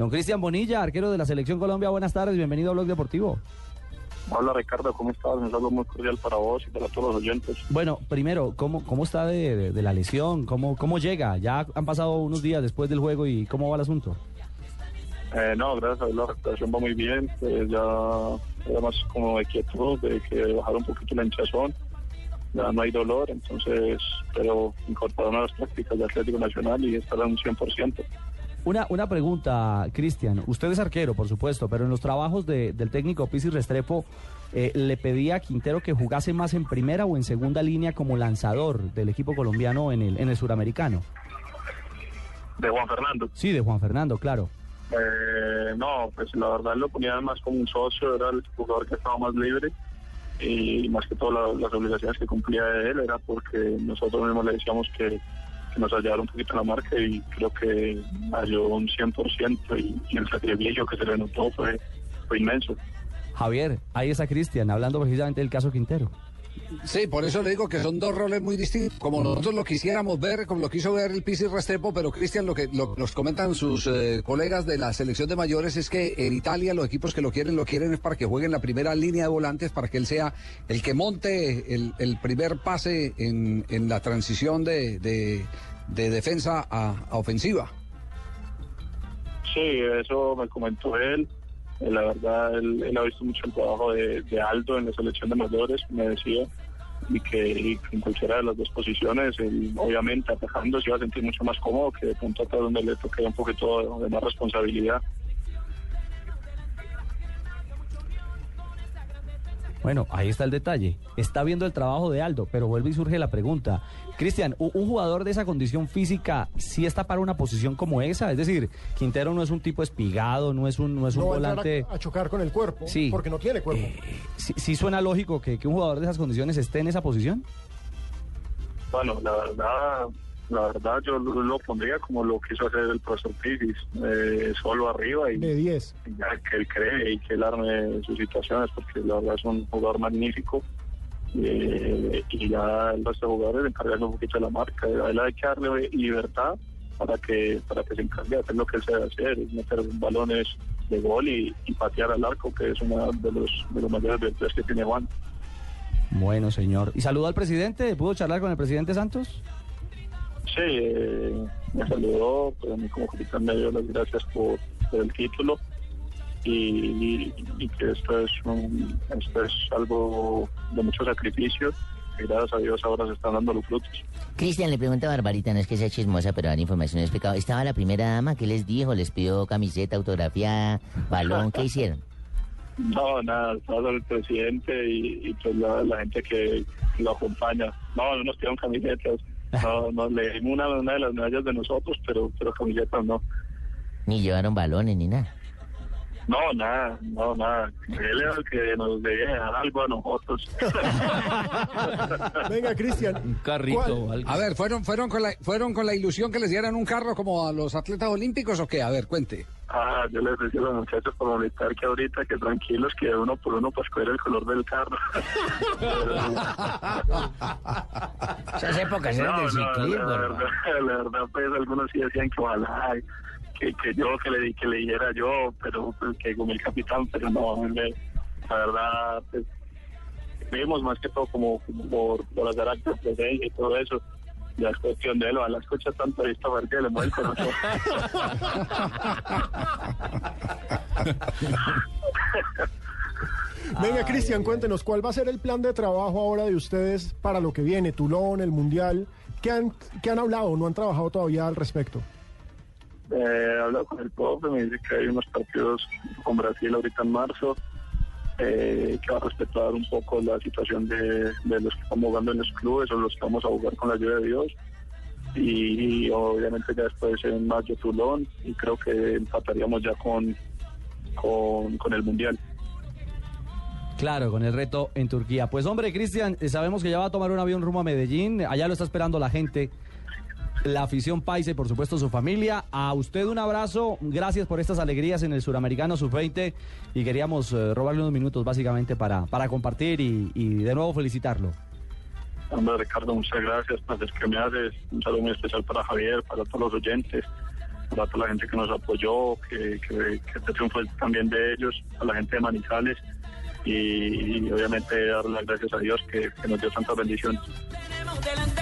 Don Cristian Bonilla, arquero de la Selección Colombia, buenas tardes, bienvenido a Blog Deportivo. Hola Ricardo, ¿cómo estás? Un saludo muy cordial para vos y para todos los oyentes. Bueno, primero, ¿cómo, cómo está de, de la lesión? ¿Cómo, ¿Cómo llega? Ya han pasado unos días después del juego y ¿cómo va el asunto? Eh, no, gracias a Dios la recuperación va muy bien. Pues ya era más como de quietud, de que bajar un poquito la hinchazón. Ya no hay dolor, entonces, pero incorporaron a las prácticas de Atlético Nacional y estará un 100%. Una, una pregunta, Cristian. Usted es arquero, por supuesto, pero en los trabajos de- del técnico Pizzi Restrepo, eh, ¿le pedía a Quintero que jugase más en primera o en segunda línea como lanzador del equipo colombiano en el, en el suramericano? De Juan Fernando. Sí, de Juan Fernando, claro. Eh, no, pues la verdad lo ponía más como un socio, era el jugador que estaba más libre y más que todo la- las obligaciones que cumplía de él era porque nosotros mismos le decíamos que, que nos ayudara un poquito en la marca y creo que ayudó un 100% y, y el sacrificio que se le notó fue, fue inmenso. Javier, ahí está Cristian, hablando precisamente del caso Quintero. Sí, por eso le digo que son dos roles muy distintos. Como nosotros lo quisiéramos ver, como lo quiso ver el Pizzi Restrepo, pero Cristian, lo que lo- nos comentan sus eh, colegas de la selección de mayores es que en Italia los equipos que lo quieren, lo quieren es para que juegue en la primera línea de volantes, para que él sea el que monte el, primer pase en, en la transición de, de- de defensa a, a ofensiva. Sí, eso me comentó él. Eh, La verdad, él, ha visto mucho el trabajo de, de Aldo en la selección de mayores, me decía, y que, y en cualquiera de las dos posiciones, él, obviamente atacando se iba a sentir mucho más cómodo que de punto donde le toque un poquito de más responsabilidad. Bueno, ahí está el detalle. Está viendo el trabajo de Aldo, pero vuelve y surge la pregunta. Cristian, ¿un un jugador de esa condición física sí está para una posición como esa? Es decir, Quintero no es un tipo espigado, no es un, no es un no va a entrar volante... a, a chocar con el cuerpo, Sí. porque no tiene cuerpo. Eh, ¿sí, sí suena lógico que, que un jugador de esas condiciones esté en esa posición? Bueno, la verdad, la verdad yo lo, lo pondría como lo quiso hacer el profesor Pizis, eh, solo arriba y de 10. ya que él cree y que él arme sus situaciones, porque la verdad es un jugador magnífico. eh, y ya el resto de jugadores encargarse un poquito de la marca. A él hay que darle libertad para que para que se encargue de hacer lo que él sabe hacer, meter balones de gol y, y patear al arco, que es una de los, de los mayores virtudes que tiene Juan. Bueno, señor. ¿Y saludó al presidente? ¿Pudo charlar con el presidente Santos? Sí, eh, me saludó, pero a mí como capitán me dio las gracias por, por el título y, y que esto es, un, esto es algo de mucho sacrificio y gracias a Dios ahora se están dando los frutos. Cristian le pregunta a Barbarita, no es que sea chismosa, pero dar información es pecado. ¿Estaba la primera dama? ¿Qué les dijo? ¿Les pidió camiseta, autografía, balón? ¿Qué hicieron? No, nada, estaba el presidente y, y pues la, la gente que lo acompaña. No, no nos pidieron camisetas, no, no le dimos una, una de las medallas de nosotros, pero, pero camisetas no. Ni llevaron balones ni nada. No, nada, no, nada. Él es el que nos debe dar algo a nosotros. Venga, Cristian. Un carrito algo. A ver, ¿fueron, fueron, con la, ¿fueron con la ilusión que les dieran un carro como a los atletas olímpicos o qué? A ver, cuente. Ah, yo les decía a los muchachos por militar que ahorita que tranquilos, que uno por uno pues escoger el color del carro. Esas épocas no, no, la, verdad, la verdad, pues algunos sí decían que ojalá, que, que yo, que le, que le dijera yo, pero pues, que como el capitán, pero no, la verdad, pues, vimos más que todo como, como por, por actos de presencia y todo eso. Ya es cuestión de él, ojalá escucha tanto esta que le mueve el corazón. Venga, Cristian, cuéntenos, ¿cuál va a ser el plan de trabajo ahora de ustedes para lo que viene? Tulón, el Mundial. ¿Qué han, qué han hablado? ¿No han trabajado todavía al respecto? Eh, he hablado con el profe, me dice que hay unos partidos con Brasil ahorita en marzo, eh, que va a respetar un poco la situación de, de los que están jugando en los clubes o los que vamos a jugar con la ayuda de Dios. Y, y obviamente ya después en mayo Tulón y creo que empataríamos ya con, con, con el Mundial. Claro, con el reto en Turquía. Pues hombre, Cristian, eh, sabemos que ya va a tomar un avión rumbo a Medellín. Allá lo está esperando la gente, la afición paisa y por supuesto su familia. A usted un abrazo. Gracias por estas alegrías en el Suramericano Sub-20 y queríamos eh, robarle unos minutos básicamente para, para compartir y, y de nuevo felicitarlo. Hombre, Ricardo, muchas gracias por el que me haces. Un saludo muy especial para Javier, para todos los oyentes. a toda la gente que nos apoyó, que, que, que este triunfo es también de ellos, a la gente de Manizales y, y obviamente dar las gracias a Dios que, que nos dio tantas bendiciones. Tenemos delante